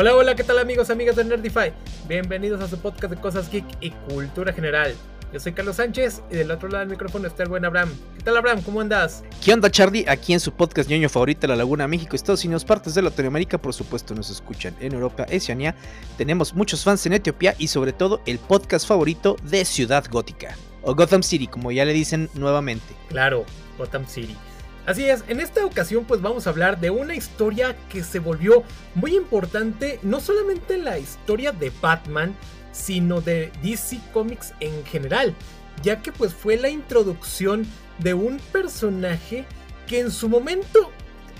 Hola, hola, ¿qué tal amigos, amigas de Nerdify? Bienvenidos a su podcast de cosas geek y cultura general. Yo soy Carlos Sánchez y del otro lado del micrófono está el buen Abraham. ¿Qué tal Abraham? ¿Cómo andas? ¿Qué onda Charlie? Aquí en su podcast ñoño favorito La Laguna, México, Estados Unidos, partes de Latinoamérica, por supuesto nos escuchan en Europa, Oceanía. Tenemos muchos fans en Etiopía y sobre todo el podcast favorito de Ciudad Gótica. O Gotham City, como ya le dicen nuevamente. Claro, Gotham City. Así es, en esta ocasión pues vamos a hablar de una historia que se volvió muy importante, no solamente en la historia de Batman, sino de DC Comics en general, ya que pues fue la introducción de un personaje que en su momento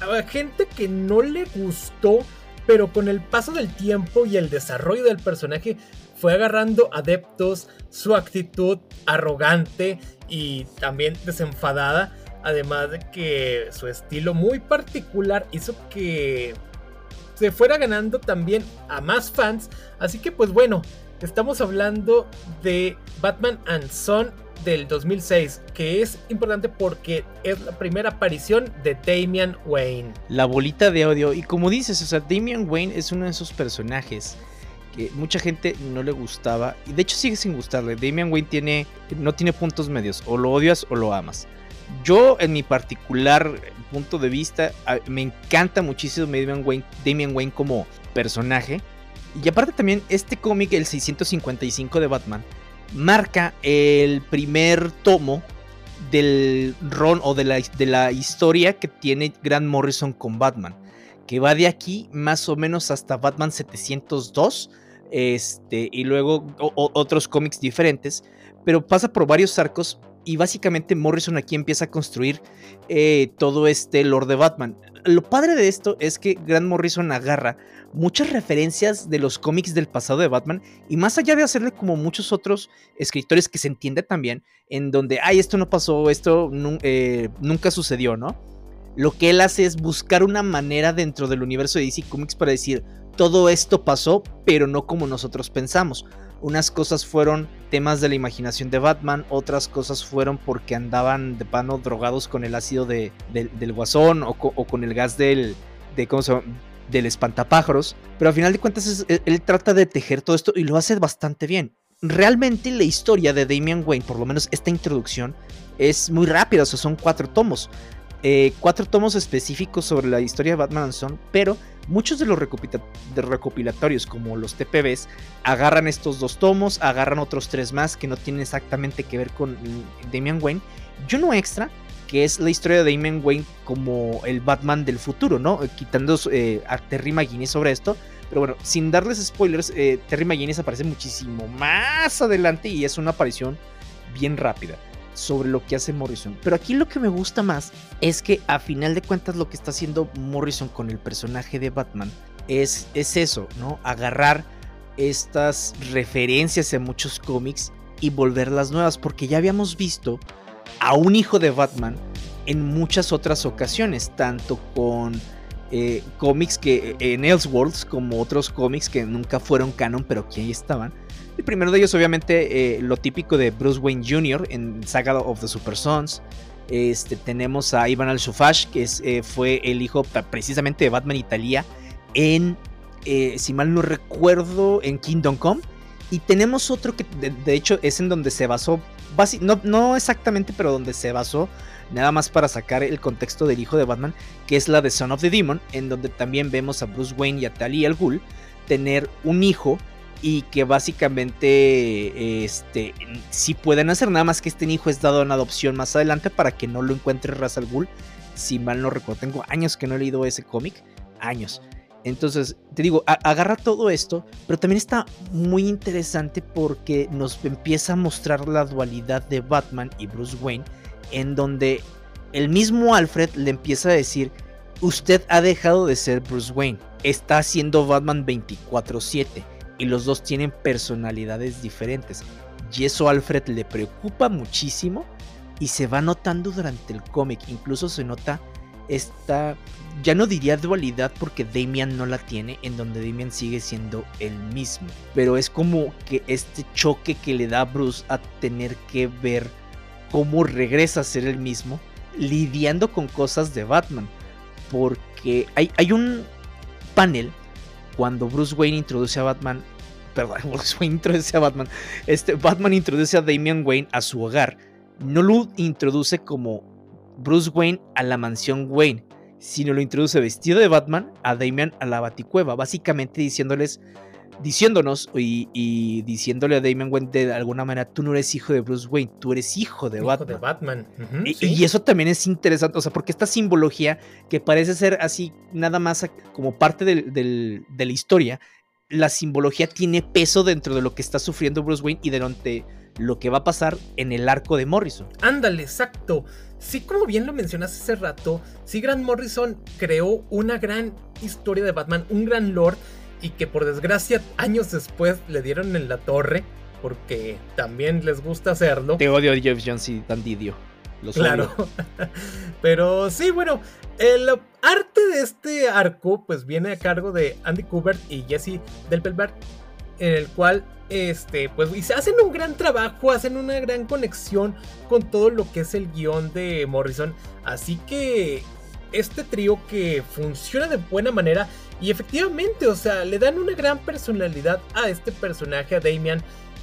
a gente que no le gustó, pero con el paso del tiempo y el desarrollo del personaje fue agarrando adeptos, su actitud arrogante y también desenfadada Además de que su estilo muy particular hizo que se fuera ganando también a más fans. Así que pues bueno, estamos hablando de Batman and Son del 2006, que es importante porque es la primera aparición de Damian Wayne. La bolita de odio, y como dices, o sea, Damian Wayne es uno de esos personajes que mucha gente no le gustaba, y de hecho sigue sin gustarle. Damian Wayne tiene, no tiene puntos medios, o lo odias o lo amas. Yo, en mi particular punto de vista, me encanta muchísimo Damian Wayne, Damian Wayne como personaje. Y aparte también este cómic, el 655 de Batman, marca el primer tomo del ron o de la, de la historia que tiene Grant Morrison con Batman. Que va de aquí más o menos hasta Batman 702. Este, y luego otros cómics diferentes. Pero pasa por varios arcos y básicamente Morrison aquí empieza a construir eh, todo este Lord de Batman. Lo padre de esto es que Grant Morrison agarra muchas referencias de los cómics del pasado de Batman y más allá de hacerle como muchos otros escritores que se entiende también, en donde, ay, esto no pasó, esto eh, nunca sucedió, ¿no? Lo que él hace es buscar una manera dentro del universo de DC Comics para decir, todo esto pasó, pero no como nosotros pensamos. Unas cosas fueron temas de la imaginación de Batman, otras cosas fueron porque andaban de pano drogados con el ácido de, del guasón o, con el gas del, de, ¿cómo se del espantapájaros. Pero al final de cuentas él, trata de tejer todo esto y lo hace bastante bien. Realmente la historia de Damian Wayne, por lo menos esta introducción, es muy rápida, son cuatro tomos. Eh, cuatro tomos específicos sobre la historia de Batman Son, pero muchos de los recopilatorios, como los TPBs, agarran estos dos tomos, agarran otros tres más que no tienen exactamente que ver con Damian Wayne, y uno extra que es la historia de Damian Wayne como el Batman del futuro, ¿no? Eh, quitando eh, a Terry McGuinness sobre esto. Pero bueno, sin darles spoilers, Terry McGuinness aparece muchísimo más adelante y es una aparición bien rápida sobre lo que hace Morrison. Pero aquí lo que me gusta más es que a final de cuentas lo que está haciendo Morrison con el personaje de Batman es, es eso, ¿no? Agarrar estas referencias en muchos cómics y volverlas nuevas, porque ya habíamos visto a un hijo de Batman en muchas otras ocasiones, tanto con eh, cómics que en Elseworlds como otros cómics que nunca fueron canon, pero que ahí estaban. El primero de ellos, obviamente, eh, lo típico de Bruce Wayne Jr. en Saga of the Super Sons. Este, tenemos a Ivan al-Sufash, que es, eh, fue el hijo precisamente de Batman Italia en, eh, si mal no recuerdo, en Kingdom Come. Y tenemos otro que de, hecho es en donde se basó, no, no, exactamente, pero donde se basó nada más para sacar el contexto del hijo de Batman, que es la de Son of the Demon, en donde también vemos a Bruce Wayne y a Talia al Ghul tener un hijo y que básicamente este sí pueden hacer nada más que este hijo es dado en adopción más adelante para que no lo encuentre Ra's al Ghul si mal no recuerdo tengo años que no he leído ese cómic años. Entonces te digo agarra todo esto pero también está muy interesante porque nos empieza a mostrar la dualidad de Batman y Bruce Wayne en donde el mismo Alfred le empieza a decir usted ha dejado de ser Bruce Wayne está haciendo Batman 24/7 y los dos tienen personalidades diferentes. Y eso a Alfred le preocupa muchísimo y se va notando durante el cómic. Incluso se nota esta, ya no diría dualidad porque Damian no la tiene, en donde Damian sigue siendo el mismo. Pero es como que este choque que le da Bruce a tener que ver cómo regresa a ser el mismo, lidiando con cosas de Batman. Porque hay, hay un panel cuando Bruce Wayne introduce a Batman, perdón, Bruce Wayne introduce a Batman, este, Batman introduce a Damian Wayne a su hogar, no lo introduce como Bruce Wayne a la mansión Wayne, sino lo introduce vestido de Batman a Damian a la baticueva, básicamente diciéndoles, diciéndonos y, diciéndole a Damian Wayne de alguna manera, tú no eres hijo de Bruce Wayne, tú eres hijo de Batman. De Batman. y, eso también es interesante, o sea, porque esta simbología que parece ser así nada más como parte de la historia, la simbología tiene peso dentro de lo que está sufriendo Bruce Wayne y de lo que va a pasar en el arco de Morrison. Ándale, exacto. Sí, como bien lo mencionaste hace rato, sí, Grant Morrison creó una gran historia de Batman, un gran lore, y que por desgracia años después le dieron en la torre, porque también les gusta hacerlo. Te odio Jeff Jones y Dan Didio. claro. Pero sí, bueno, el arte de este arco pues viene a cargo de Andy Kubert y Jesse Delpelberg, en el cual este, pues, y se hacen un gran trabajo, hacen una gran conexión con todo lo que es el guion de Morrison. Así que este trío que funciona de buena manera y efectivamente, o sea, le dan una gran personalidad a este personaje, a Damian,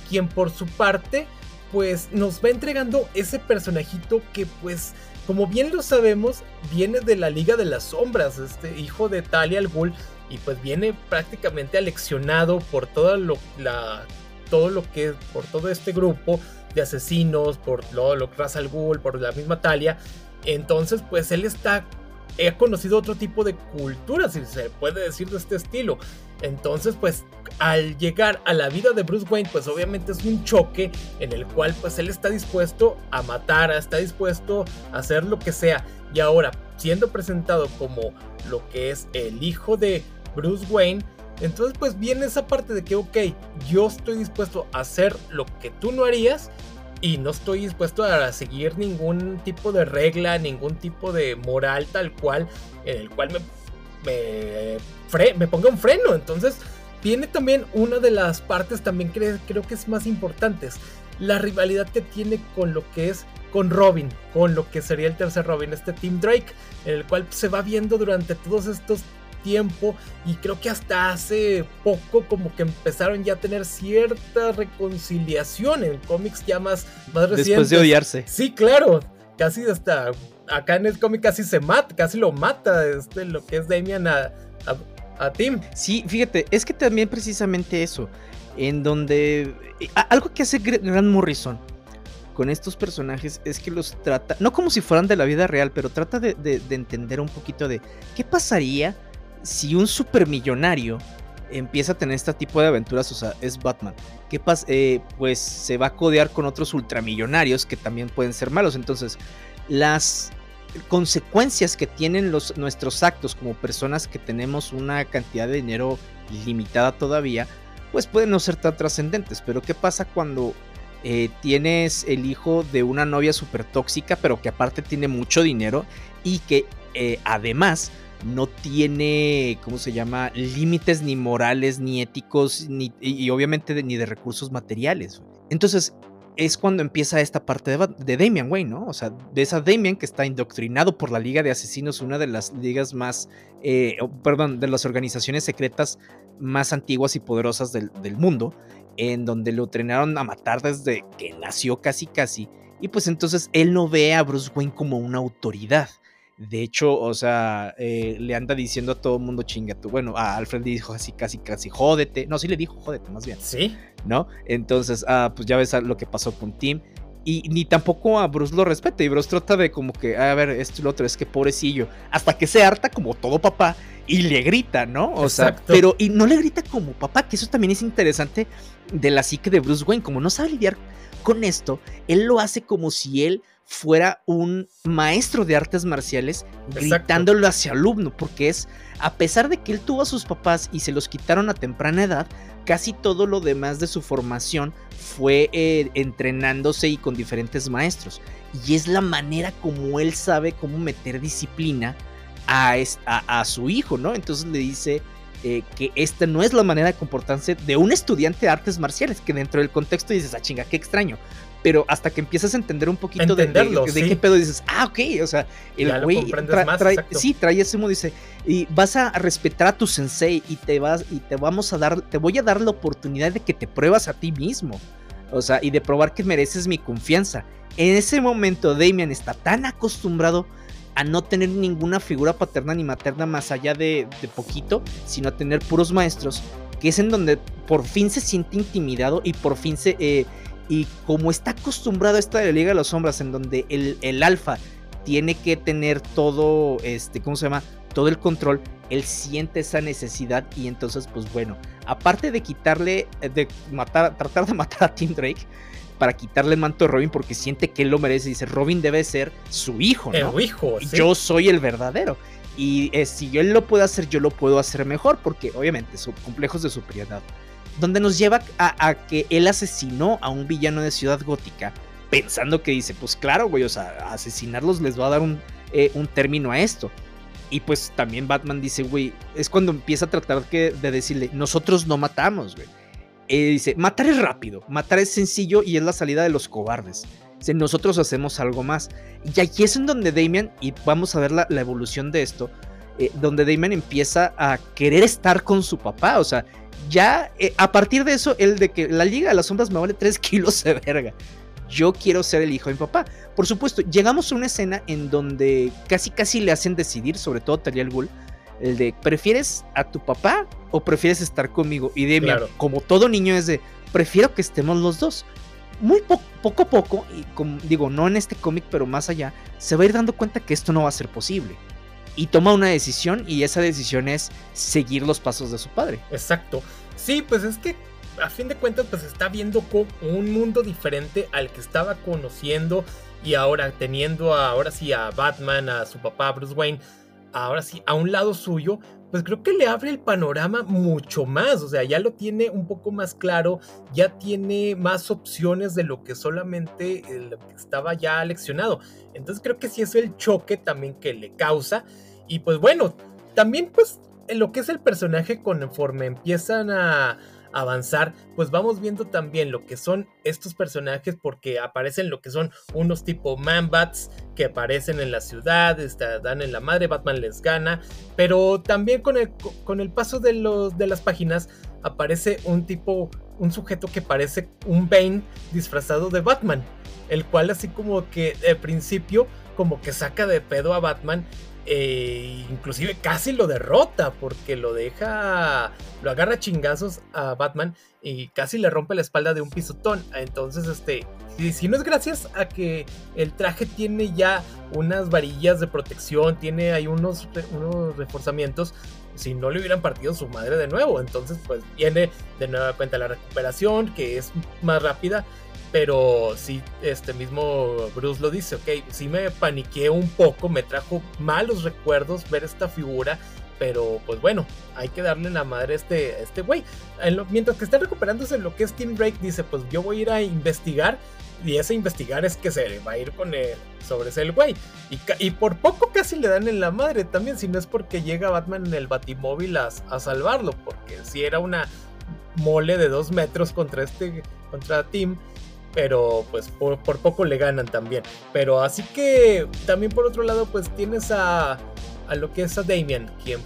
quien por su parte, pues nos va entregando ese personajito que pues como bien lo sabemos, viene de la Liga de las Sombras, este hijo de Talia al Ghul, y pues viene prácticamente aleccionado por todo lo, todo lo que por todo este grupo de asesinos, por lo, lo Ra's al Ghul, por la misma Talia. Entonces, pues él está he conocido otro tipo de cultura, si se puede decir de este estilo. Entonces, pues al llegar a la vida de Bruce Wayne, pues obviamente es un choque en el cual pues él está dispuesto a matar, está dispuesto a hacer lo que sea. Y ahora, siendo presentado como lo que es el hijo de Bruce Wayne, entonces pues viene esa parte de que, ok, yo estoy dispuesto a hacer lo que tú no harías y no estoy dispuesto a seguir ningún tipo de regla, ningún tipo de moral tal cual, en el cual me, me, ponga un freno. Entonces, tiene también una de las partes también creo, creo que es más importantes, la rivalidad que tiene con lo que es con Robin, con lo que sería el tercer Robin, este Team Drake, en el cual se va viendo durante todos estos tiempo y creo que hasta hace poco como que empezaron ya a tener cierta reconciliación en cómics ya más, más recientes. Después de odiarse. Sí, claro, casi hasta acá en el cómic casi se mata, casi lo mata este, lo que es Damian a, a, Tim. Sí, fíjate, es que también precisamente eso, en donde algo que hace Grant Morrison con estos personajes es que los trata, no como si fueran de la vida real, pero trata de, de entender un poquito de qué pasaría si un supermillonario empieza a tener este tipo de aventuras, o sea, es Batman. ¿Qué pasa? Eh, pues se va a codear con otros ultramillonarios que también pueden ser malos. Entonces, las consecuencias que tienen los, nuestros actos como personas que tenemos una cantidad de dinero limitada todavía, pues pueden no ser tan trascendentes. Pero ¿qué pasa cuando eh, tienes el hijo de una novia súper tóxica, pero que aparte tiene mucho dinero y que eh, además no tiene, ¿cómo se llama?, límites ni morales, ni éticos, ni, y, obviamente ni de recursos materiales. Entonces, es cuando empieza esta parte de, Damian Wayne, ¿no? O sea, de esa Damian que está indoctrinado por la Liga de Asesinos, una de las ligas más, eh, perdón, de las organizaciones secretas más antiguas y poderosas del, del, mundo, en donde lo entrenaron a matar desde que nació casi casi. Y pues entonces él no ve a Bruce Wayne como una autoridad. De hecho, o sea, eh, le anda diciendo a todo el mundo chinga tú. Bueno, a Alfred le dijo así, casi, casi, jódete. No, sí le dijo jódete, más bien. Sí. ¿No? Entonces, ah, pues ya ves lo que pasó con Tim. Y ni tampoco a Bruce lo respeta. Y Bruce trata de como que, a ver, esto y lo otro, es que pobrecillo. Hasta que se harta como todo papá y le grita, ¿no? O sea, pero, y no le grita como papá, que eso también es interesante de la psique de Bruce Wayne. Como no sabe lidiar con esto, él lo hace como si él fuera un maestro de artes marciales gritándolo hacia alumno, porque es, a pesar de que él tuvo a sus papás y se los quitaron a temprana edad, casi todo lo demás de su formación fue eh, entrenándose y con diferentes maestros. Y es la manera como él sabe cómo meter disciplina a, a, su hijo, ¿no? Entonces le dice eh, que esta no es la manera de comportarse de un estudiante de artes marciales, que dentro del contexto dices, ah chinga, qué extraño pero hasta que empiezas a entender un poquito de, de, qué pedo dices, ah, ok, o sea, el güey trae, sí, trae ese modo, dice, y vas a respetar a tu sensei y te vas y te vamos a dar, te voy a dar la oportunidad de que te pruebas a ti mismo, o sea, y de probar que mereces mi confianza. En ese momento Damian está tan acostumbrado a no tener ninguna figura paterna ni materna más allá de, de poquito, sino a tener puros maestros, que es en donde por fin se siente intimidado y por fin se... Eh, y como está acostumbrado a esta de la Liga de las Sombras, en donde el, el alfa tiene que tener todo, este, ¿cómo se llama? Todo el control, él siente esa necesidad y entonces, pues bueno, aparte de quitarle, eh, de matar, tratar de matar a Tim Drake, para quitarle el manto a Robin porque siente que él lo merece. Dice, Robin debe ser su hijo, ¿no? El hijo, Yo soy el verdadero. Y eh, si él lo puede hacer, yo lo puedo hacer mejor porque obviamente son complejos de superioridad donde nos lleva a, que él asesinó a un villano de Ciudad Gótica, pensando que dice, pues claro, güey, o sea, asesinarlos les va a dar un, eh, un término a esto. Y pues también Batman dice, güey, es cuando empieza a tratar de decirle, nosotros no matamos, güey. Dice, matar es rápido, matar es sencillo y es la salida de los cobardes. Dice, nosotros hacemos algo más. Y aquí es en donde Damian, y vamos a ver la, evolución de esto, eh, donde Damian empieza a querer estar con su papá. O sea, ya eh, a partir de eso, el de que la Liga de las Sombras me vale 3 kilos de verga. Yo quiero ser el hijo de mi papá. Por supuesto, llegamos a una escena en donde casi casi le hacen decidir, sobre todo Talia al Ghul, el de ¿prefieres a tu papá o prefieres estar conmigo? Y Demian, como todo niño, es de prefiero que estemos los dos. Muy poco a poco, y como, digo, no en este cómic, pero más allá, se va a ir dando cuenta que esto no va a ser posible y toma una decisión y esa decisión es seguir los pasos de su padre. Exacto. Sí, pues es que a fin de cuentas pues está viendo un mundo diferente al que estaba conociendo y ahora teniendo ahora sí a Batman, a su papá Bruce Wayne, ahora sí a un lado suyo, pues creo que le abre el panorama mucho más, o sea, ya lo tiene un poco más claro, ya tiene más opciones de lo que solamente estaba ya leccionado. Entonces creo que sí es el choque también que le causa y pues bueno, también pues en lo que es el personaje conforme empiezan a avanzar, pues vamos viendo también lo que son estos personajes porque aparecen lo que son unos tipo man-bats que aparecen en la ciudad, dan en la madre, Batman les gana, pero también con el, con el paso de, los, de las páginas aparece un tipo, un sujeto que parece un Bane disfrazado de Batman, el cual así como que al principio como que saca de pedo a Batman e inclusive casi lo derrota porque lo deja, lo agarra chingazos a Batman y casi le rompe la espalda de un pisotón. Entonces, este, si, no es gracias a que el traje tiene ya unas varillas de protección, tiene ahí unos, unos reforzamientos, si no le hubieran partido su madre de nuevo. Entonces, pues viene de nueva cuenta la recuperación, que es más rápida. Pero sí, este mismo Bruce lo dice, ok, sí me paniqué un poco, me trajo malos recuerdos ver esta figura, pero pues bueno, hay que darle la madre a este, este güey. Mientras que está recuperándose lo que es Team Break, dice, pues yo voy a ir a investigar. Y ese investigar es que se va a ir con el, sobre ese güey. Y, por poco casi le dan en la madre también, si no es porque llega Batman en el batimóvil a, a salvarlo, porque si era una mole de dos metros contra este, contra Team pero pues por, poco le ganan también. Pero así que también por otro lado pues tienes a, a lo que es a Damian, quien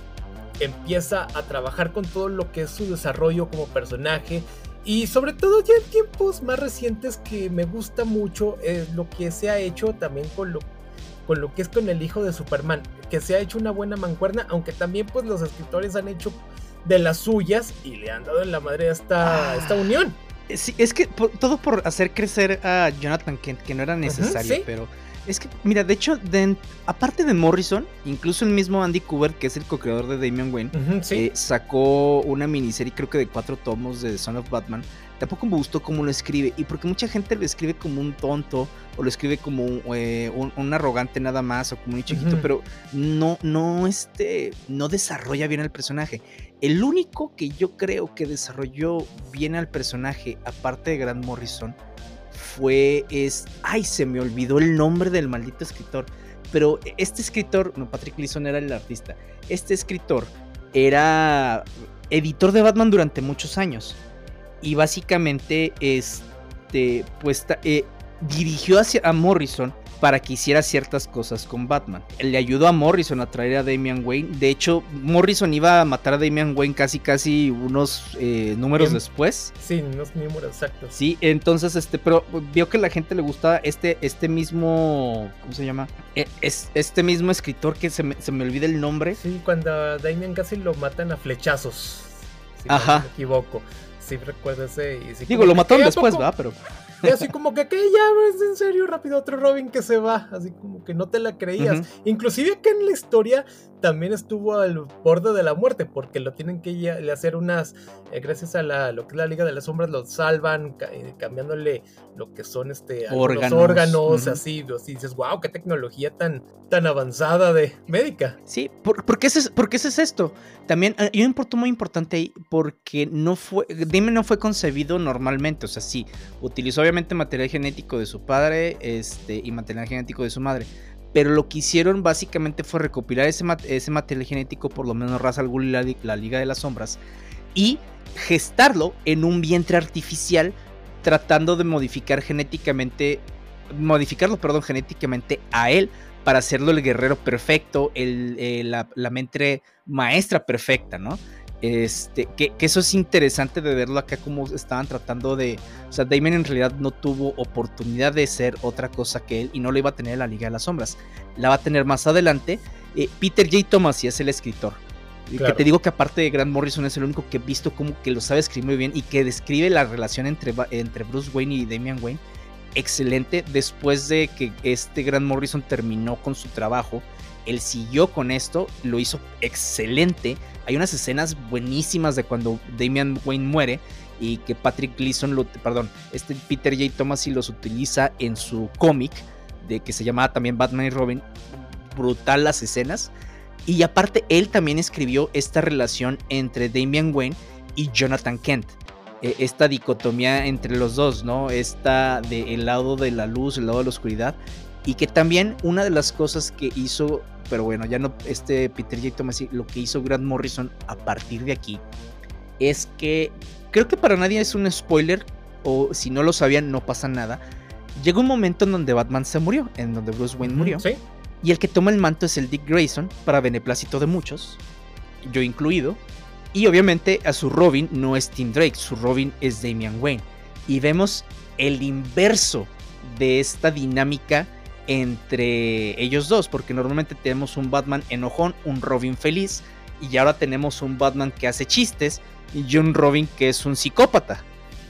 empieza a trabajar con todo lo que es su desarrollo como personaje. Y sobre todo ya en tiempos más recientes que me gusta mucho es lo que se ha hecho también con lo, con lo que es con el hijo de Superman. Que se ha hecho una buena mancuerna, aunque también pues los escritores han hecho de las suyas y le han dado en la madre esta, esta unión. Sí, es que todo por hacer crecer a Jonathan Kent, que no era necesario, pero es que, mira, de hecho, aparte de Morrison, incluso el mismo Andy Kubert, que es el co-creador de Damian Wayne, eh, sacó una miniserie, creo que de cuatro tomos de Son of Batman. Tampoco me gustó cómo lo escribe, y porque mucha gente lo escribe como un tonto, o lo escribe como eh, un, arrogante nada más, o como un chiquito, pero no, no, este, no desarrolla bien el personaje. El único que yo creo que desarrolló bien al personaje, aparte de Grant Morrison, fue es. Ay, se me olvidó el nombre del maldito escritor. Pero este escritor, no, Patrick Leeson era el artista. Este escritor era editor de Batman durante muchos años. Y básicamente, este, pues, eh, dirigió hacia a Morrison para que hiciera ciertas cosas con Batman. Le ayudó a Morrison a traer a Damian Wayne. De hecho, Morrison iba a matar a Damian Wayne casi casi unos eh, números después. Sí, unos números exactos. Sí, entonces este, pero vio que a la gente le gustaba este, este mismo, ¿cómo se llama? E, es, este mismo escritor que se me, se me olvida el nombre. Sí, cuando a Damian casi lo matan a flechazos. Si Ajá. No me equivoco. Sí, recuerdo ese. Digo, lo mataron después, ¿verdad? Pero. Y así como que, ¿qué? Ya, es en serio, rápido, otro Robin que se va. Así como que no te la creías. Inclusive que en la historia también estuvo al borde de la muerte, porque lo tienen que hacer unas, eh, gracias a la, lo que es la Liga de las Sombras, lo salvan, eh, cambiándole lo que son este, órganos, los órganos así, así, dices, wow, qué tecnología tan, tan avanzada de médica. Sí, ¿por, qué, es, por qué es esto? También hay un punto muy importante ahí, porque no fue, dime, no fue concebido normalmente, o sea, sí, utilizó obviamente material genético de su padre este, y material genético de su madre pero lo que hicieron básicamente fue recopilar ese, ese material genético, por lo menos Ra's al y la, Liga de las Sombras, y gestarlo en un vientre artificial, tratando de modificar genéticamente, modificarlo, perdón, genéticamente a él para hacerlo el guerrero perfecto, el, eh, la, la, mente maestra perfecta, ¿no? Este, que, eso es interesante de verlo acá como estaban tratando de... O sea, Damon en realidad no tuvo oportunidad de ser otra cosa que él y no lo iba a tener en la Liga de las Sombras. La va a tener más adelante. Eh, Peter J. Thomas y es el escritor. Que te digo que aparte de Grant Morrison es el único que he visto como que lo sabe escribir muy bien y que describe la relación entre, entre Bruce Wayne y Damian Wayne excelente. Después de que este Grant Morrison terminó con su trabajo, él siguió con esto, lo hizo excelente hay unas escenas buenísimas de cuando Damian Wayne muere y que Patrick Gleason, lo, perdón, este Peter J. Thomas y los utiliza en su cómic de que se llamaba también Batman y Robin. Brutal las escenas. Y aparte él también escribió esta relación entre Damian Wayne y Jonathan Kent. E, esta dicotomía entre los dos, ¿no? Esta de el lado de la luz, el lado de la oscuridad. Y que también una de las cosas que hizo pero bueno, ya no, este Peter J. Thomas, lo que hizo Grant Morrison a partir de aquí es que creo que para nadie es un spoiler, o si no lo sabían, no pasa nada. Llegó un momento en donde Batman se murió, en donde Bruce Wayne murió. ¿Sí? Y el que toma el manto es el Dick Grayson, para beneplácito de muchos, yo incluido. Y obviamente a su Robin no es Tim Drake, su Robin es Damian Wayne. Y vemos el inverso de esta dinámica entre ellos dos, porque normalmente tenemos un Batman enojón, un Robin feliz, y ahora tenemos un Batman que hace chistes y un Robin que es un psicópata.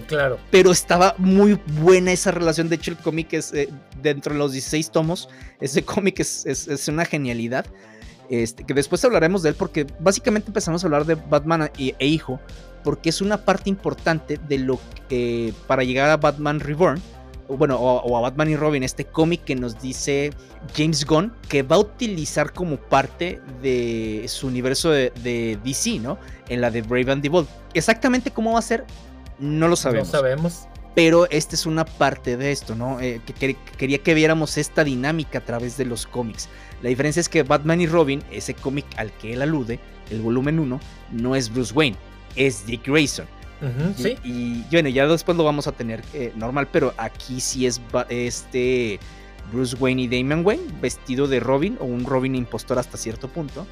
Claro. Pero estaba muy buena esa relación. De hecho, el cómic es eh, dentro de los 16 tomos. Ese cómic es, es, una genialidad. Este, que después hablaremos de él porque básicamente empezamos a hablar de Batman e, e hijo. Porque es una parte importante de lo que para llegar a Batman Reborn bueno, o, a Batman y Robin, este cómic que nos dice James Gunn, que va a utilizar como parte de su universo de, DC, ¿no? En la de Brave and the Bold. Exactamente cómo va a ser, no lo sabemos. No sabemos. Pero esta es una parte de esto, ¿no? Eh, que, quería que viéramos esta dinámica a través de los cómics. La diferencia es que Batman y Robin, ese cómic al que él alude, el volumen 1, no es Bruce Wayne, es Dick Grayson y, bueno, ya después lo vamos a tener eh, normal, pero aquí sí es este Bruce Wayne y Damian Wayne vestido de Robin o un Robin impostor hasta cierto punto.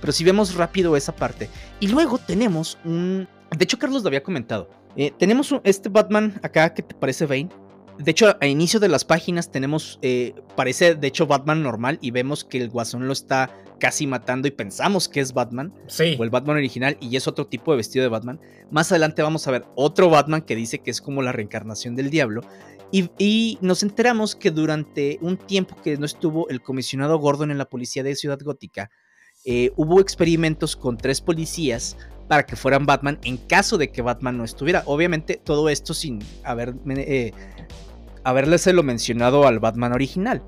Pero si vemos rápido esa parte. Y luego tenemos un... De hecho, Carlos lo había comentado. Eh, tenemos este Batman acá que te parece Bane. De hecho, a inicio de las páginas tenemos, eh, parece de hecho Batman normal y vemos que el guasón lo está casi matando y pensamos que es Batman. Sí. O el Batman original y es otro tipo de vestido de Batman. Más adelante vamos a ver otro Batman que dice que es como la reencarnación del diablo. Y, nos enteramos que durante un tiempo que no estuvo el comisionado Gordon en la policía de Ciudad Gótica, eh, hubo experimentos con tres policías para que fueran Batman en caso de que Batman no estuviera. Obviamente todo esto sin haber eh, haberles lo mencionado al Batman original.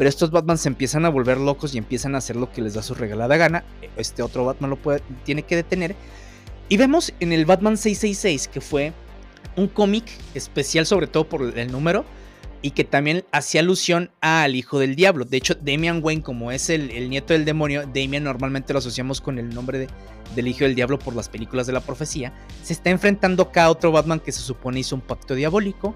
Pero estos Batman se empiezan a volver locos y empiezan a hacer lo que les da su regalada gana. Este otro Batman lo puede, tiene que detener. Y vemos en el Batman 666, que fue un cómic especial sobre todo por el número, y que también hacía alusión al hijo del diablo. De hecho, Damian Wayne, como es el, nieto del demonio, Damian normalmente lo asociamos con el nombre de, del hijo del diablo por las películas de la profecía, se está enfrentando acá a otro Batman que se supone hizo un pacto diabólico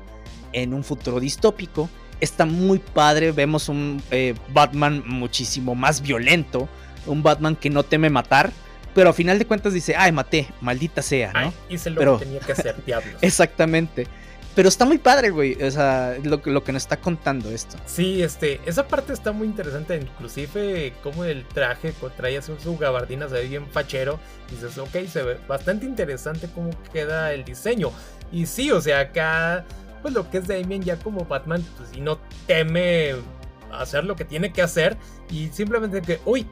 en un futuro distópico está muy padre. Vemos un eh, Batman muchísimo más violento. Un Batman que no teme matar. Pero a final de cuentas dice, ay, maté, maldita sea, ¿no? se lo tenía que hacer, diablos. Exactamente. Pero está muy padre, güey. O sea, lo, lo, que nos está contando esto. Sí, este, esa parte está muy interesante. Inclusive, como el traje trae así su gabardina, se ve bien fachero. dices, ok, se ve bastante interesante cómo queda el diseño. Y sí, o sea, acá, pues lo que es Damien ya como Batman, pues si no teme hacer lo que tiene que hacer. Y simplemente que, uy,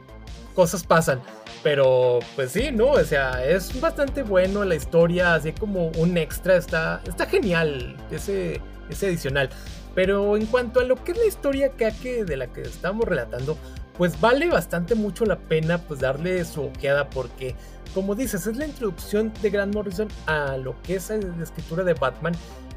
cosas pasan. Pero pues sí, ¿no? O sea, es bastante bueno la historia, así como un extra, está, está genial ese, ese adicional. Pero en cuanto a lo que es la historia que, de la que estamos relatando, pues vale bastante mucho la pena pues darle su ojeada porque como dices es la introducción de Grant Morrison a lo que es la escritura de Batman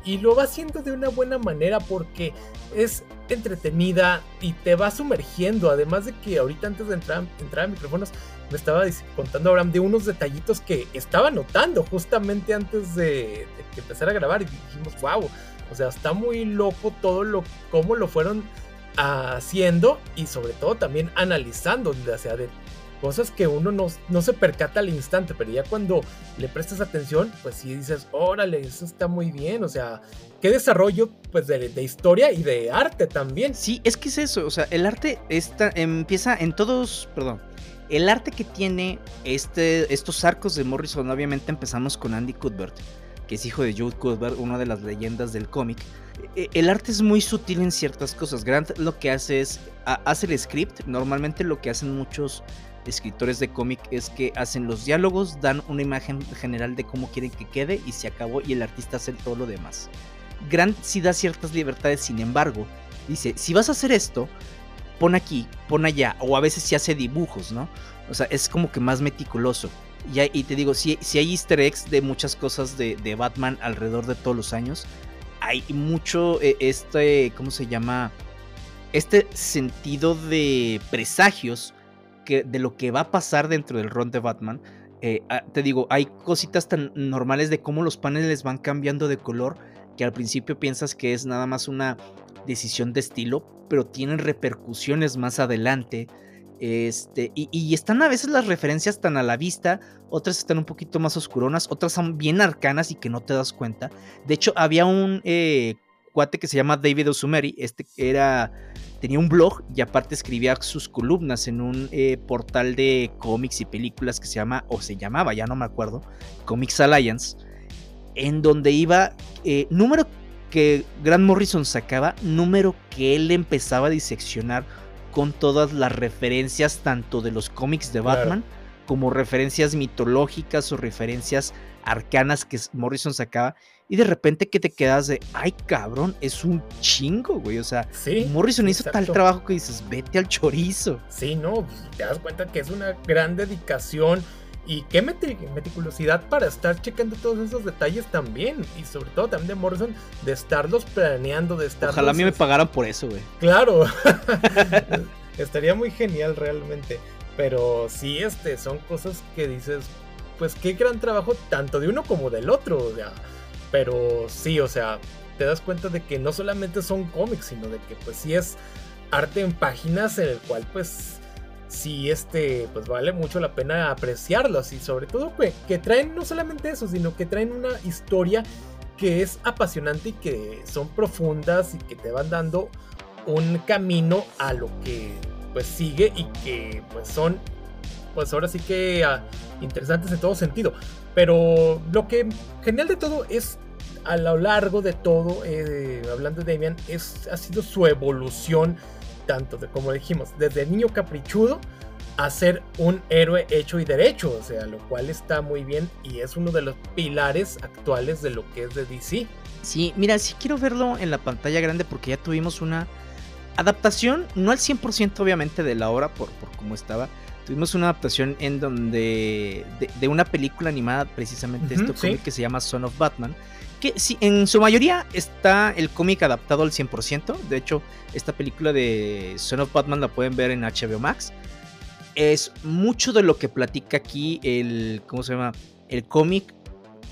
y lo va haciendo de una buena manera porque es entretenida y te va sumergiendo. Además de que ahorita antes de entrar, entrar a micrófonos me estaba contando Abraham de unos detallitos que estaba notando justamente antes de, que empezara a grabar y dijimos, wow, o sea, está muy loco todo lo, cómo lo fueron haciendo y sobre todo también analizando, o sea, de cosas que uno no, no, se percata al instante, pero ya cuando le prestas atención, pues sí dices, órale, eso está muy bien, o sea, qué desarrollo pues de, de, historia y de arte también. Sí, es que es eso, o sea, el arte está, empieza en todos, perdón, el arte que tiene este, estos arcos de Morrison, obviamente empezamos con Andy Cuthbert, que es hijo de Jude Cuthbert, una de las leyendas del cómic. E, el arte es muy sutil en ciertas cosas. Grant lo que hace es, hace el script, normalmente lo que hacen muchos escritores de cómic es que hacen los diálogos, dan una imagen general de cómo quieren que quede y se acabó y el artista hace todo lo demás. Grant sí da ciertas libertades, sin embargo, dice, si vas a hacer esto, pon aquí, pon allá, o a veces sí hace dibujos, ¿no? O sea, es como que más meticuloso. Y, y te digo, si, si, hay easter eggs de muchas cosas de, de, Batman alrededor de todos los años, hay mucho eh, este, ¿cómo se llama? Este sentido de presagios de lo que va a pasar dentro del ron de Batman. Eh, ah, te digo, hay cositas tan normales de cómo los paneles van cambiando de color que al principio piensas que es nada más una decisión de estilo, pero tienen repercusiones más adelante. Este, y, están a veces las referencias tan a la vista, otras están un poquito más oscuronas, otras son bien arcanas y que no te das cuenta. De hecho, había un eh, cuate que se llama David Osumeri, este era tenía un blog y aparte escribía sus columnas en un eh, portal de cómics y películas que se llama, o se llamaba, ya no me acuerdo, Comics Alliance, en donde iba eh, número que Grant Morrison sacaba, número que él empezaba a diseccionar con todas las referencias tanto de los cómics de Batman como referencias mitológicas o referencias arcanas que Morrison sacaba y de repente que te quedas de, ay cabrón, es un chingo, güey. O sea, Morrison hizo tal trabajo que dices, vete al chorizo. Sí, no, te das cuenta que es una gran dedicación y qué meticulosidad para estar checando todos esos detalles también. Y sobre todo también de Morrison, de estarlos planeando, de estar. Ojalá a mí me pagaran por eso, güey. Claro. Estaría muy genial realmente. Pero sí, este, son cosas que dices, pues qué gran trabajo tanto de uno como del otro. O sea, pero sí, o sea, te das cuenta de que no solamente son cómics, sino de que pues sí es arte en páginas en el cual pues sí este pues vale mucho la pena apreciarlos y sobre todo que, que traen no solamente eso, sino que traen una historia que es apasionante y que son profundas y que te van dando un camino a lo que pues sigue y que pues son pues ahora sí que ah, interesantes en todo sentido. Pero lo que genial de todo es a lo largo de todo, eh, hablando de Damian, es, ha sido su evolución, tanto de, como dijimos, desde niño caprichudo a ser un héroe hecho y derecho, o sea, lo cual está muy bien y es uno de los pilares actuales de lo que es de DC. Sí, mira, sí quiero verlo en la pantalla grande porque ya tuvimos una adaptación, no al 100% obviamente de la obra por, por cómo estaba, Tuvimos una adaptación en donde. de, una película animada, precisamente esto, que se llama Son of Batman. Que sí, en su mayoría está el cómic adaptado al 100%. De hecho, esta película de Son of Batman la pueden ver en HBO Max. Es mucho de lo que platica aquí el. ¿Cómo se llama? El cómic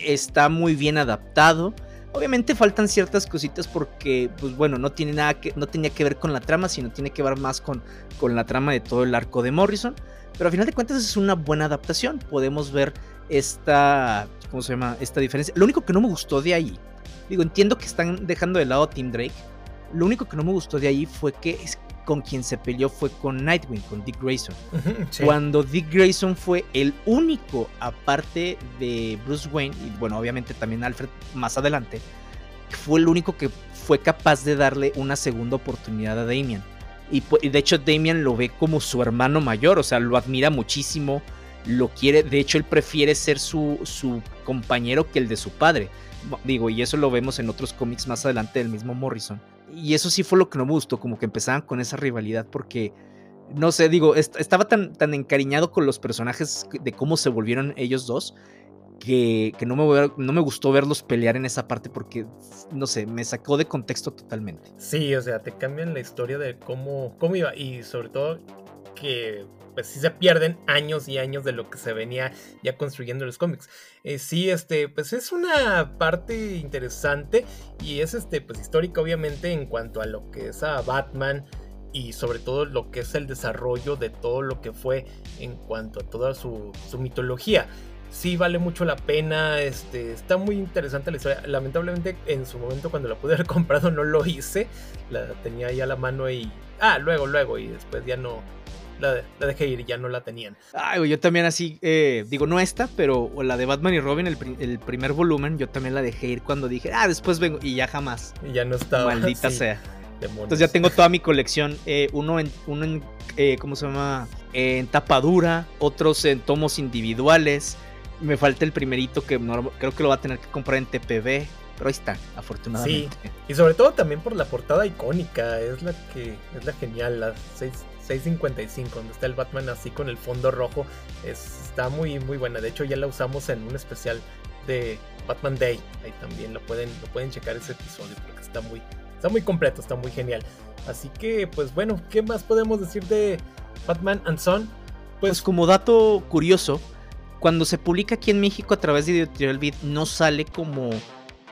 está muy bien adaptado. Obviamente faltan ciertas cositas porque, pues bueno, no tiene nada que, no tenía que ver con la trama, sino tiene que ver más con, con la trama de todo el arco de Morrison. Pero al final de cuentas es una buena adaptación. Podemos ver esta, ¿cómo se llama? Esta diferencia. Lo único que no me gustó de ahí, digo, entiendo que están dejando de lado a Tim Drake. Lo único que no me gustó de ahí fue que con quien se peleó fue con Nightwing, con Dick Grayson. Cuando Dick Grayson fue el único, aparte de Bruce Wayne, y bueno, obviamente también Alfred más adelante, fue el único que fue capaz de darle una segunda oportunidad a Damian. Y, de hecho Damian lo ve como su hermano mayor, o sea, lo admira muchísimo, lo quiere, de hecho él prefiere ser su, su compañero que el de su padre. Digo, y eso lo vemos en otros cómics más adelante del mismo Morrison y eso sí fue lo que no me gustó, como que empezaban con esa rivalidad porque, no sé, digo, estaba tan, tan encariñado con los personajes de cómo se volvieron ellos dos que, no, me, no me gustó verlos pelear en esa parte porque, no sé, me sacó de contexto totalmente. Sí, o sea, te cambian la historia de cómo, cómo iba y sobre todo que pues sí se pierden años y años de lo que se venía ya construyendo los cómics. Eh, sí, este, pues es una parte interesante y es este, pues histórica obviamente en cuanto a lo que es a Batman y sobre todo lo que es el desarrollo de todo lo que fue en cuanto a toda su, su mitología. Sí vale mucho la pena, este, está muy interesante la historia. Lamentablemente en su momento cuando la pude haber comprado no lo hice, la tenía ahí a la mano y... Ah, luego, luego, y después ya no, la, dejé ir, ya no la tenían. Ay, yo también así, eh, digo, no esta, pero la de Batman y Robin, el, primer volumen, yo también la dejé ir cuando dije, ah, después vengo, y ya jamás. Y ya no estaba. Maldita sea. Entonces ya tengo toda mi colección, eh, uno en, uno en eh, ¿cómo se llama? En tapadura, otros en tomos individuales. Me falta el primerito que creo que lo va a tener que comprar en TPB. Pero ahí está, afortunadamente. Sí, y sobre todo también por la portada icónica, es la que es la genial, la 6, 655, donde está el Batman así con el fondo rojo. está muy, muy buena. De hecho, ya la usamos en un especial de Batman Day. Ahí también lo pueden, lo pueden checar ese episodio porque está muy, está muy completo, está muy genial. Así que, pues bueno, ¿qué más podemos decir de Batman and Son? Pues, pues como dato curioso, cuando se publica aquí en México a través de Editorial Beat, no sale como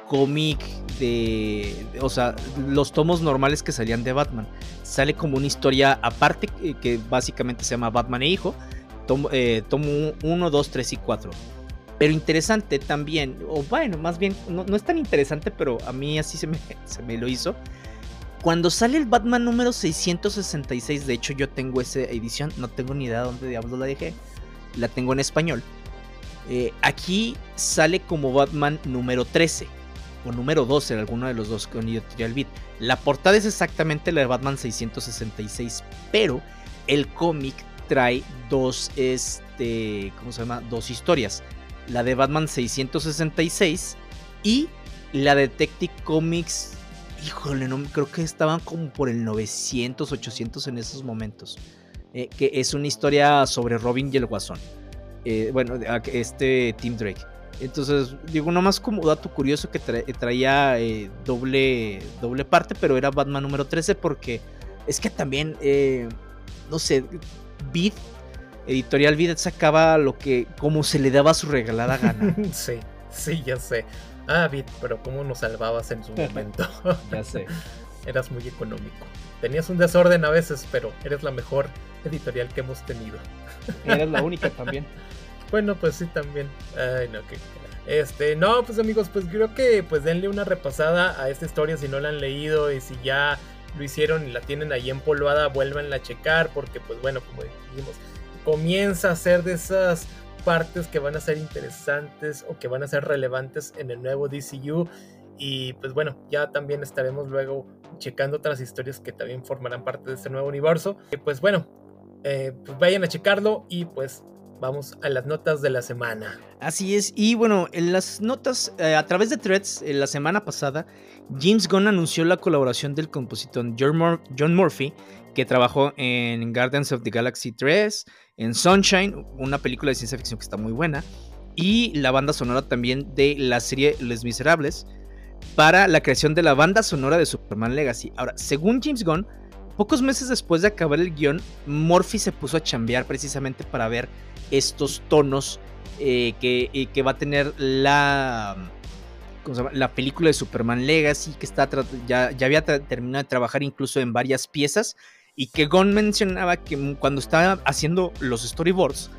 cómic de, o sea, los tomos normales que salían de Batman. Sale como una historia aparte que, básicamente se llama Batman e Hijo, tomo, 1, 2, 3 y 4. Pero interesante también, o bueno, más bien, no, es tan interesante, pero a mí así se me, se me lo hizo. Cuando sale el Batman número 666, de hecho yo tengo esa edición, no tengo ni idea de dónde diablos la dejé, la tengo en español. Eh, aquí sale como Batman número 13 o número 12 en alguno de los dos con Editorial Beat. La portada es exactamente la de Batman 666, pero el cómic trae dos, este, ¿cómo se llama? Dos historias. La de Batman 666 y la de Detective Comics, híjole, no, creo que estaban como por el 900, 800 en esos momentos. Eh, que es una historia sobre Robin y el Guasón. Eh, bueno, este Tim Drake. Entonces, digo, nomás como dato curioso que traía eh, doble, doble parte, pero era Batman número 13 porque es que también, eh, no sé, Beat, Editorial Beat sacaba lo que, como se le daba su regalada gana. sí, sí, ya sé. Ah, Beat, pero cómo nos salvabas en su momento. ya sé. Eras muy económico. Tenías un desorden a veces, pero eres la mejor editorial que hemos tenido. Eres la única también. Bueno, pues sí también. Ay, no, que este, no, pues amigos, pues creo que pues denle una repasada a esta historia si no la han leído y si ya lo hicieron y la tienen ahí empolvada, vuélvanla a checar porque pues bueno, como dijimos, comienza a ser de esas partes que van a ser interesantes o que van a ser relevantes en el nuevo DCU y pues bueno, ya también estaremos luego checando otras historias que también formarán parte de este nuevo universo. Y pues bueno, eh, pues vayan a checarlo y pues vamos a las notas de la semana. Así es, y bueno, en las notas, eh, a través de threads, la semana pasada, James Gunn anunció la colaboración del compositor John, Murphy, que trabajó en Guardians of the Galaxy 3, en Sunshine, una película de ciencia ficción que está muy buena, y la banda sonora también de la serie Les Miserables, para la creación de la banda sonora de Superman Legacy. Ahora, según James Gunn, pocos meses después de acabar el guion, Murphy se puso a chambear precisamente para ver estos tonos eh, que, va a tener la, la película de Superman Legacy, que está ya, ya había terminado de trabajar incluso en varias piezas, y que Gon mencionaba que cuando estaba haciendo los storyboards,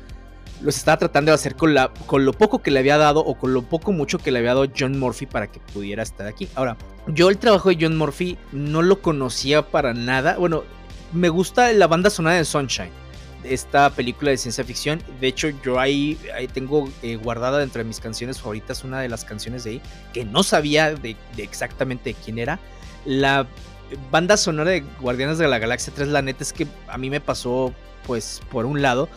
los estaba tratando de hacer con, con lo poco que le había dado o con lo poco mucho que le había dado John Murphy para que pudiera estar aquí. Ahora, yo el trabajo de John Murphy no lo conocía para nada. Bueno, me gusta la banda sonora de Sunshine, esta película de ciencia ficción. De hecho, yo ahí, ahí tengo eh, guardada dentro de mis canciones favoritas una de las canciones de ahí, que no sabía de, exactamente quién era. La banda sonora de Guardianes de la Galaxia 3, la neta es que a mí me pasó, pues, por un lado,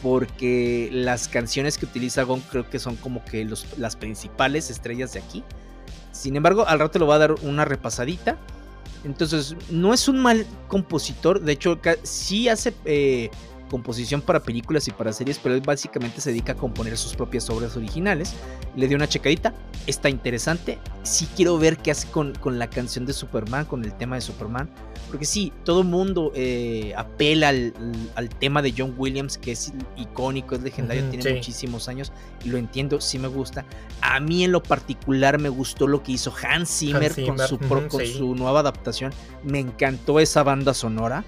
porque las canciones que utiliza Gon creo que son como que las principales estrellas de aquí. Sin embargo, al rato le va a dar una repasadita. Entonces, no es un mal compositor. De hecho, sí hace eh, composición para películas y para series, pero él básicamente se dedica a componer sus propias obras originales. Le dio una checadita, está interesante. Sí quiero ver qué hace con, con la canción de Superman, con el tema de Superman. Porque sí, todo mundo eh, apela al, tema de John Williams, que es icónico, es legendario, tiene muchísimos años, y lo entiendo, sí me gusta. A mí en lo particular me gustó lo que hizo Hans Zimmer, con, su, con su nueva adaptación. Me encantó esa banda sonora.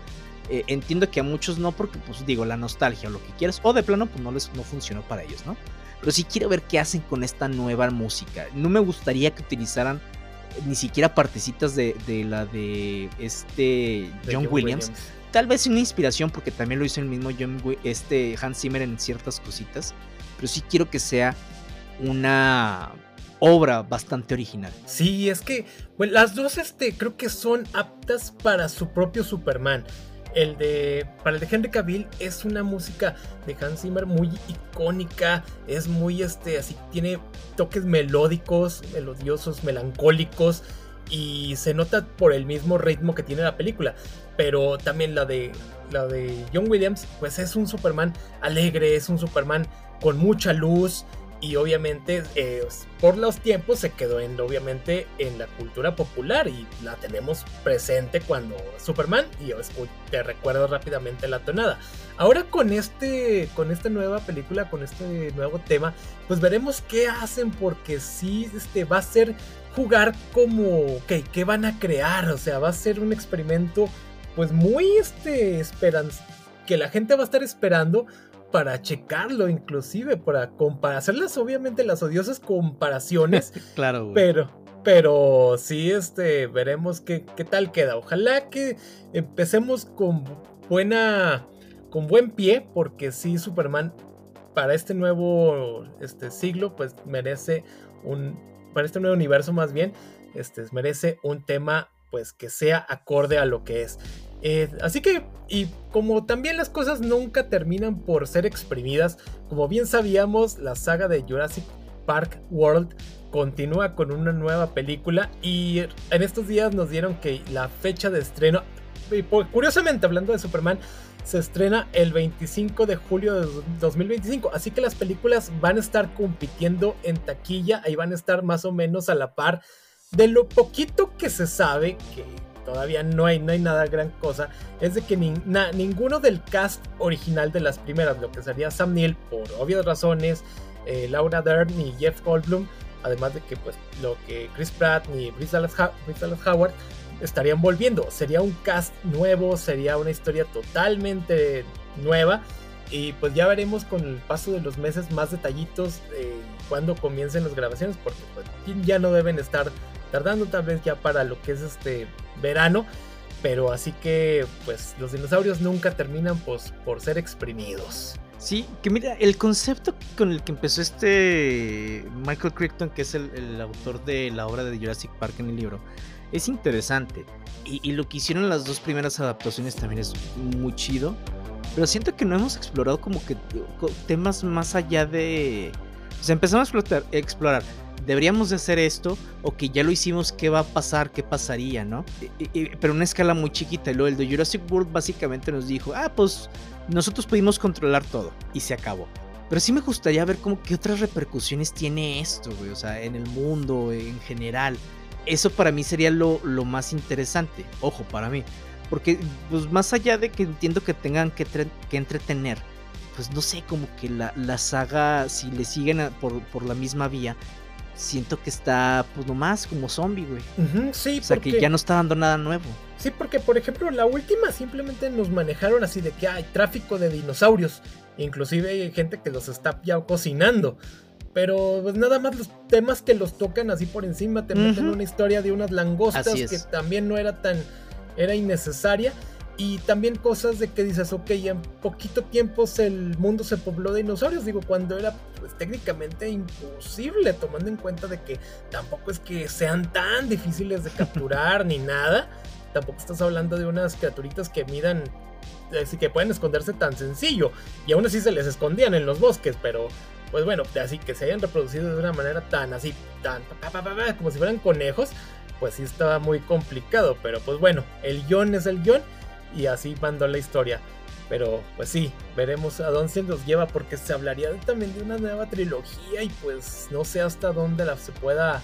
Eh, entiendo que a muchos no, porque pues digo, la nostalgia o lo que quieras, o de plano pues no les no funcionó para ellos, ¿no? Pero sí quiero ver qué hacen con esta nueva música. No me gustaría que utilizaran ni siquiera partecitas de, la de este John, Williams. Tal vez una inspiración, porque también lo hizo el mismo John, este Hans Zimmer en ciertas cositas. Pero sí quiero que sea una obra bastante original. Sí, es que las dos este, creo que son aptas para su propio Superman. El de. Para el de Henry Cavill es una música de Hans Zimmer muy icónica. Es muy este. Así tiene toques melódicos, melodiosos, melancólicos. Y se nota por el mismo ritmo que tiene la película. Pero también la de. La de John Williams. Pues es un Superman alegre. Es un Superman con mucha luz y obviamente eh, por los tiempos se quedó en obviamente en la cultura popular y la tenemos presente cuando Superman y yo te recuerdo rápidamente la tonada. Ahora con este con esta nueva película, con este nuevo tema, pues veremos qué hacen porque sí este va a ser jugar como que qué van a crear, o sea, va a ser un experimento pues muy este que la gente va a estar esperando para checarlo, inclusive, para comparar, hacerlas obviamente las odiosas comparaciones. claro, Pero, pero sí, este, veremos qué, qué tal queda. Ojalá que empecemos con buena, con buen pie, porque sí, Superman para este nuevo este siglo, pues merece un, para este nuevo universo más bien, este, merece un tema pues que sea acorde a lo que es. Eh, así que, y como también las cosas nunca terminan por ser exprimidas, como bien sabíamos, la saga de Jurassic Park World continúa con una nueva película y en estos días nos dieron que la fecha de estreno, curiosamente hablando de Superman, se estrena el 25 de julio de 2025. Así que las películas van a estar compitiendo en taquilla, ahí van a estar más o menos a la par de lo poquito que se sabe, que todavía no hay, no hay nada gran cosa, es de que ninguno del cast original de las primeras, lo que sería Sam Neill, por obvias razones, eh, Laura Dern y Jeff Goldblum, además de que pues lo que Chris Pratt ni Dallas, Howard estarían volviendo. Sería un cast nuevo, sería una historia totalmente nueva. Y pues ya veremos con el paso de los meses más detallitos cuando comiencen las grabaciones, porque pues, ya no deben estar tardando tal vez ya para lo que es este verano. Pero así que pues los dinosaurios nunca terminan pues, por ser exprimidos. Sí, que mira, el concepto con el que empezó este Michael Crichton, que es el, autor de la obra de Jurassic Park en el libro, es interesante. Y, lo que hicieron las dos primeras adaptaciones también es muy chido. Pero siento que no hemos explorado como que temas más allá de... O sea, empezamos a explorar, explorar deberíamos de hacer esto o que ya lo hicimos, ¿qué va a pasar? ¿Qué pasaría? ¿No? pero una escala muy chiquita. Y luego el de Jurassic World básicamente nos dijo, ah, pues nosotros pudimos controlar todo y se acabó. Pero sí me gustaría ver como qué otras repercusiones tiene esto, güey, o sea, en el mundo, en general. Eso para mí sería lo, lo más interesante, ojo, para mí. Porque, pues más allá de que entiendo que tengan que, que entretener, pues no sé, como que la, la saga, si le siguen por, por la misma vía, siento que está, pues nomás como zombie, güey. sí, O sea, que ya no está dando nada nuevo. Sí, porque por ejemplo, la última simplemente nos manejaron así de que hay tráfico de dinosaurios. Inclusive hay gente que los está ya cocinando. Pero pues nada más los temas que los tocan así por encima te meten una historia de unas langostas que también no era tan era innecesaria y también cosas de que dices, ok, en poquito tiempo el mundo se pobló de dinosaurios, digo, cuando era pues, técnicamente imposible, tomando en cuenta de que tampoco es que sean tan difíciles de capturar ni nada, tampoco estás hablando de unas criaturitas que midan, así que pueden esconderse tan sencillo, y aún así se les escondían en los bosques, pero pues bueno, así que se hayan reproducido de una manera tan así, tan como si fueran conejos, pues sí estaba muy complicado, pero pues bueno, el guion es el guion y así mandó la historia. Pero pues sí, veremos a dónde se nos lleva porque se hablaría también de una nueva trilogía y pues no sé hasta dónde la se pueda,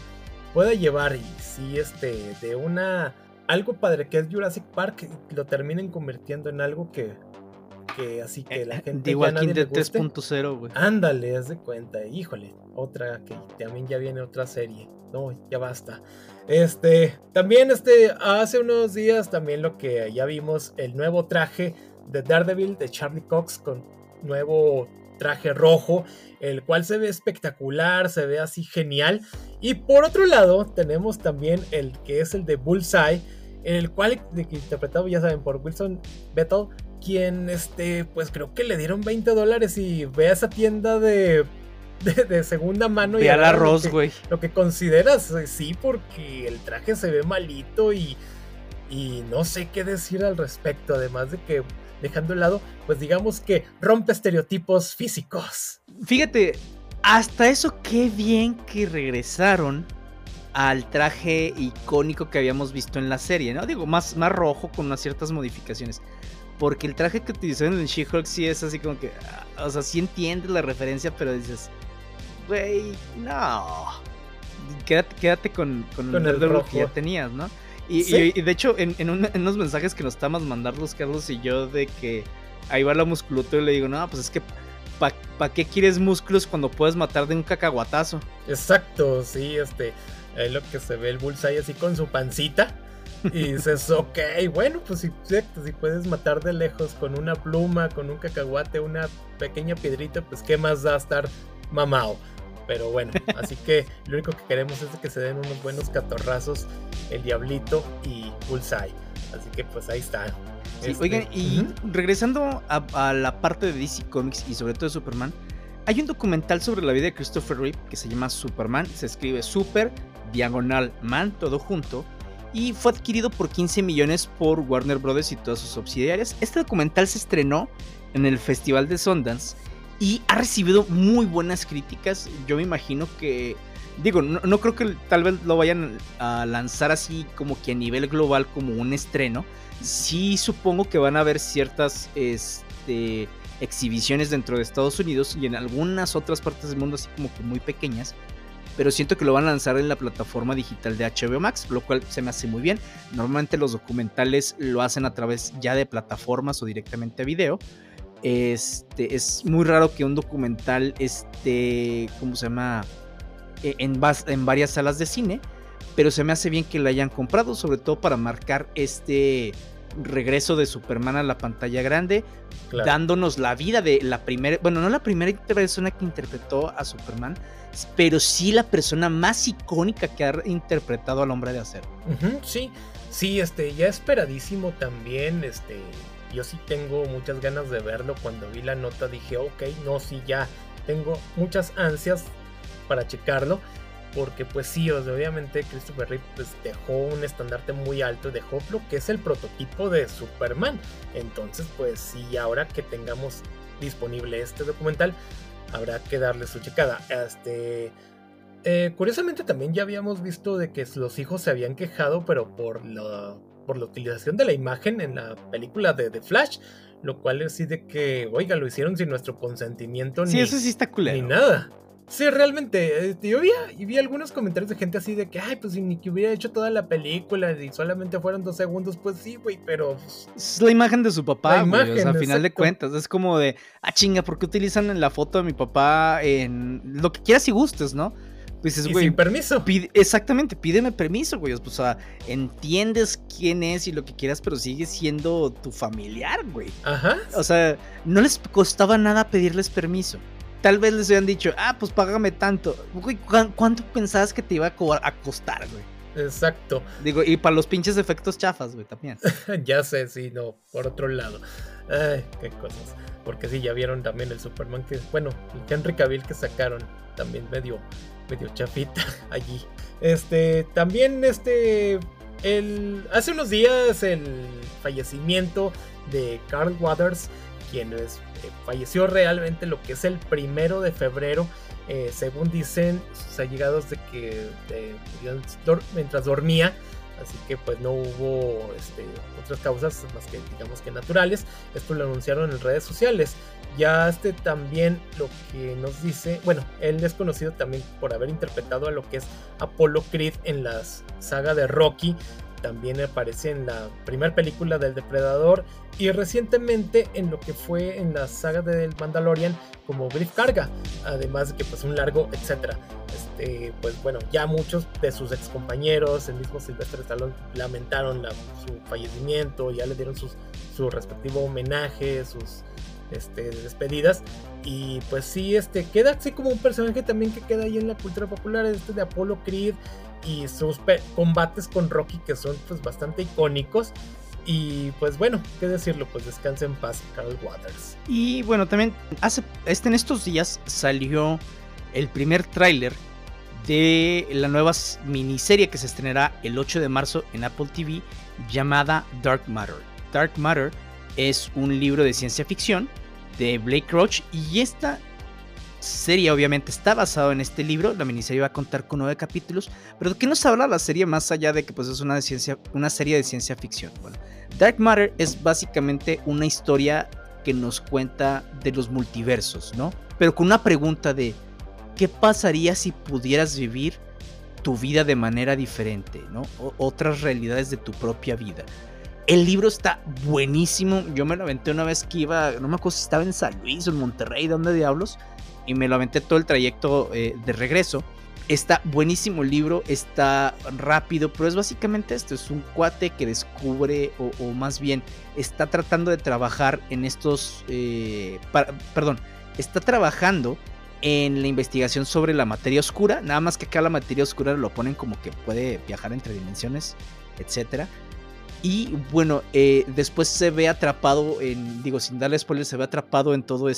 pueda llevar. Y sí, este, de una... Algo padre que es Jurassic Park y lo terminen convirtiendo en algo que, que así que la eh, gente... De Walking Dead 3.0, güey. Ándale, haz de cuenta. Híjole, otra que también ya viene otra serie. No, ya basta. Este, también este, hace unos días también lo que ya vimos, el nuevo traje de Daredevil de Charlie Cox con nuevo traje rojo, el cual se ve espectacular, se ve así genial. Y por otro lado, tenemos también el que es el de Bullseye, en el cual interpretado, ya saben, por Wilson Battle, quien este, pues creo que le dieron 20 dólares y ve a esa tienda de de, segunda mano. y al arroz, güey. Lo, que consideras, eh, sí, porque el traje se ve malito y, y no sé qué decir al respecto. Además de que, dejando de lado, pues digamos que rompe estereotipos físicos. Fíjate, hasta eso qué bien que regresaron al traje icónico que habíamos visto en la serie, ¿no? Digo, más, más rojo con unas ciertas modificaciones. Porque el traje que utilizaron en She-Hulk sí es así como que. Ah, o sea, sí entiendes la referencia, pero dices güey, no. Quédate, quédate con, con, el, rojo que ya tenías, ¿no? Y, de hecho, en, unos mensajes que nos estamos mandando los Carlos y yo de que ahí va la musculatura, le digo, no, pues es que ¿para qué quieres músculos cuando puedes matar de un cacahuatazo? Exacto, sí, este, ahí lo que se ve el bullseye así con su pancita. Y dices, ok, bueno, pues si, si puedes matar de lejos con una pluma, con un cacahuate, una pequeña piedrita, pues qué más da estar mamado. Pero bueno, así que lo único que queremos es que se den unos buenos catorrazos el Diablito y Bullseye. Así que pues ahí está. Este, oigan, y regresando a, la parte de DC Comics y sobre todo de Superman, hay un documental sobre la vida de Christopher Reeve que se llama Superman. Se escribe Super, Diagonal Man, todo junto. Y fue adquirido por 15 millones por Warner Brothers y todas sus subsidiarias. Este documental se estrenó en el Festival de Sundance y ha recibido muy buenas críticas. Yo me imagino que, digo, no, creo que tal vez lo vayan a lanzar así como que a nivel global como un estreno. Sí supongo que van a haber ciertas este, exhibiciones dentro de Estados Unidos y en algunas otras partes del mundo así como que muy pequeñas. Pero siento que lo van a lanzar en la plataforma digital de HBO Max, lo cual se me hace muy bien. Normalmente los documentales lo hacen a través ya de plataformas o directamente a video. Este, es muy raro que un documental esté, ¿cómo se llama? E, en, en varias salas de cine, pero se me hace bien que lo hayan comprado, sobre todo para marcar este regreso de Superman a la pantalla grande, dándonos la vida de la primera, bueno, no la primera persona que interpretó a Superman, pero sí la persona más icónica que ha interpretado al hombre de acero. sí, sí, este, ya esperadísimo también, este, yo sí tengo muchas ganas de verlo. Cuando vi la nota dije, ok, no, sí, ya tengo muchas ansias para checarlo. Porque pues sí, obviamente Christopher Reeve pues, dejó un estandarte muy alto, dejó lo que es el prototipo de Superman. Entonces pues sí, ahora que tengamos disponible este documental, habrá que darle su checada. Este, eh, curiosamente también ya habíamos visto de que los hijos se habían quejado, pero por la por la utilización de la imagen en la película de The Flash, lo cual es así de que, oiga, lo hicieron sin nuestro consentimiento sí, ni, eso sí está culero. ni nada. Sí, realmente, este, yo vi, y vi algunos comentarios de gente así de que, ay, pues si ni que hubiera hecho toda la película y solamente fueron dos segundos, pues sí, güey, pero... Es la imagen de su papá, güey, o sea, al final de cuentas, es como de, ah, chinga, ¿por qué utilizan la foto de mi papá en lo que quieras y gustes, ¿no? Pues es, y güey, sin permiso. pide- exactamente, pídeme permiso, güey. O sea, entiendes quién es y lo que quieras, pero sigue siendo tu familiar, güey. Ajá. O sea, no les costaba nada pedirles permiso. Tal vez les hubieran dicho, ah, pues págame tanto. Güey, ¿cu- ¿cuánto pensabas que te iba a costar, güey? Exacto. Digo, y para los pinches efectos chafas, güey, también. ya sé, sí, no, por otro lado. Ay, qué cosas. Porque sí, ya vieron también el Superman que, bueno, el Henry Cavill que sacaron, también medio, medio chafita allí. Este, también este, el, hace unos días el fallecimiento de Carl Waters, quien es, eh, falleció realmente lo que es el primero de febrero. eh, según dicen sus allegados de que mientras dormía así que pues no hubo este, otras causas más que digamos que naturales. Esto lo anunciaron en redes sociales. Ya este también lo que nos dice, bueno, él es conocido también por haber interpretado a lo que es Apollo Creed en la saga de Rocky. También aparece en la primera película del Depredador y recientemente en lo que fue en la saga del Mandalorian como Brief Carga, además de que pues un largo, etcétera. Este, pues bueno, ya muchos de sus ex compañeros, el mismo Sylvester Stallone, lamentaron la- su fallecimiento, ya le dieron sus, su respectivo homenaje, sus este, despedidas. Y pues sí, este, queda así como un personaje también que queda ahí en la cultura popular, este de Apollo Creed y sus combates con Rocky que son pues bastante icónicos. Y pues bueno, qué decirlo, pues descansa en paz Carl Waters. Y bueno, también hace, este, en estos días salió el primer tráiler de la nueva miniserie que se estrenará el 8 de marzo en Apple TV llamada Dark Matter. Dark Matter es un libro de ciencia ficción de Blake Roach y esta serie obviamente está basado en este libro. La miniserie va a contar con nueve capítulos. Pero ¿de qué nos habla la serie más allá de que pues, es una, de ciencia, una serie de ciencia ficción? Bueno, Dark Matter es básicamente una historia que nos cuenta de los multiversos, ¿no? Pero con una pregunta de ¿qué pasaría si pudieras vivir tu vida de manera diferente, ¿no? O- otras realidades de tu propia vida. El libro está buenísimo. Yo me lo aventé una vez que iba, no me acuerdo si estaba en San Luis o en Monterrey, ¿dónde diablos? Y me lo aventé todo el trayecto eh, de regreso. Está buenísimo el libro, está rápido, pero es básicamente esto, es un cuate que descubre, o, más bien está tratando de trabajar en estos, eh, perdón, está trabajando en la investigación sobre la materia oscura, nada más que acá la materia oscura lo ponen como que puede viajar entre dimensiones, etcétera. Y bueno, eh, después se ve atrapado en, digo, sin darle spoilers, se ve atrapado en todo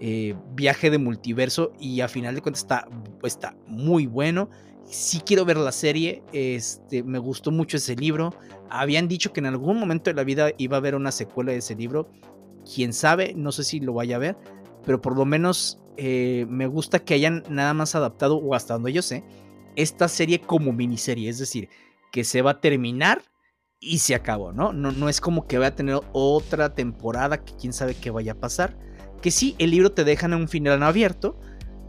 este viaje de multiverso y a final de cuentas está, está muy bueno. Sí quiero ver la serie, este, me gustó mucho ese libro. Habían dicho que en algún momento de la vida iba a haber una secuela de ese libro. Quién sabe, no sé si lo vaya a ver, pero por lo menos eh, me gusta que hayan nada más adaptado, o hasta donde yo sé, esta serie como miniserie. Es decir, que se va a terminar y se acabó, ¿no? No, no es como que vaya a tener otra temporada que quién sabe qué vaya a pasar. Que sí, el libro te dejan en un final abierto,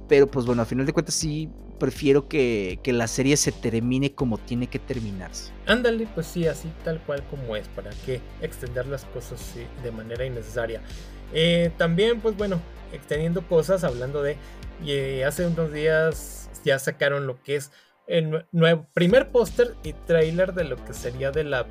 pero pues bueno, a final de cuentas sí prefiero que, que la serie se termine como tiene que terminarse. Ándale, pues sí, así tal cual como es, para que extender las cosas sí, de manera innecesaria. Eh, también, pues bueno, extendiendo cosas, hablando de, eh, hace unos días ya sacaron lo que es el nue- nuevo primer póster y trailer de lo que sería de la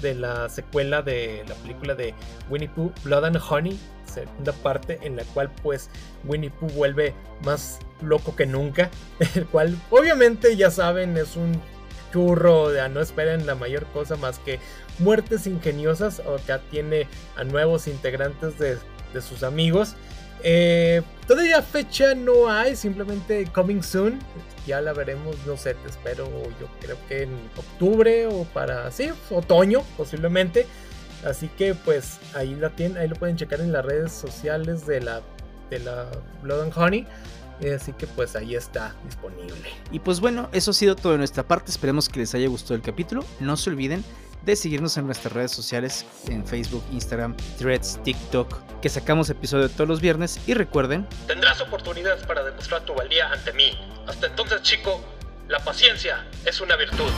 de la secuela de la película de Winnie Pooh Blood and Honey segunda parte en la cual pues Winnie Pooh vuelve más loco que nunca el cual obviamente ya saben es un churro, ya no esperen la mayor cosa más que muertes ingeniosas. O acá tiene a nuevos integrantes de, de sus amigos. Eh, todavía fecha no hay, simplemente coming soon. Ya la veremos, no sé, te espero yo creo que en octubre o para, sí, otoño posiblemente. Así que pues ahí la tienen, ahí lo pueden checar en las redes sociales de la, de la Blood and Honey. Eh, Así que pues ahí está disponible. Y pues bueno, eso ha sido todo de nuestra parte. Esperemos que les haya gustado el capítulo. No se olviden de seguirnos en nuestras redes sociales, en Facebook, Instagram, Threads, TikTok, que sacamos episodio todos los viernes. Y recuerden, Tendrás oportunidades para demostrar tu valía ante mí. Hasta entonces, chico, la paciencia es una virtud.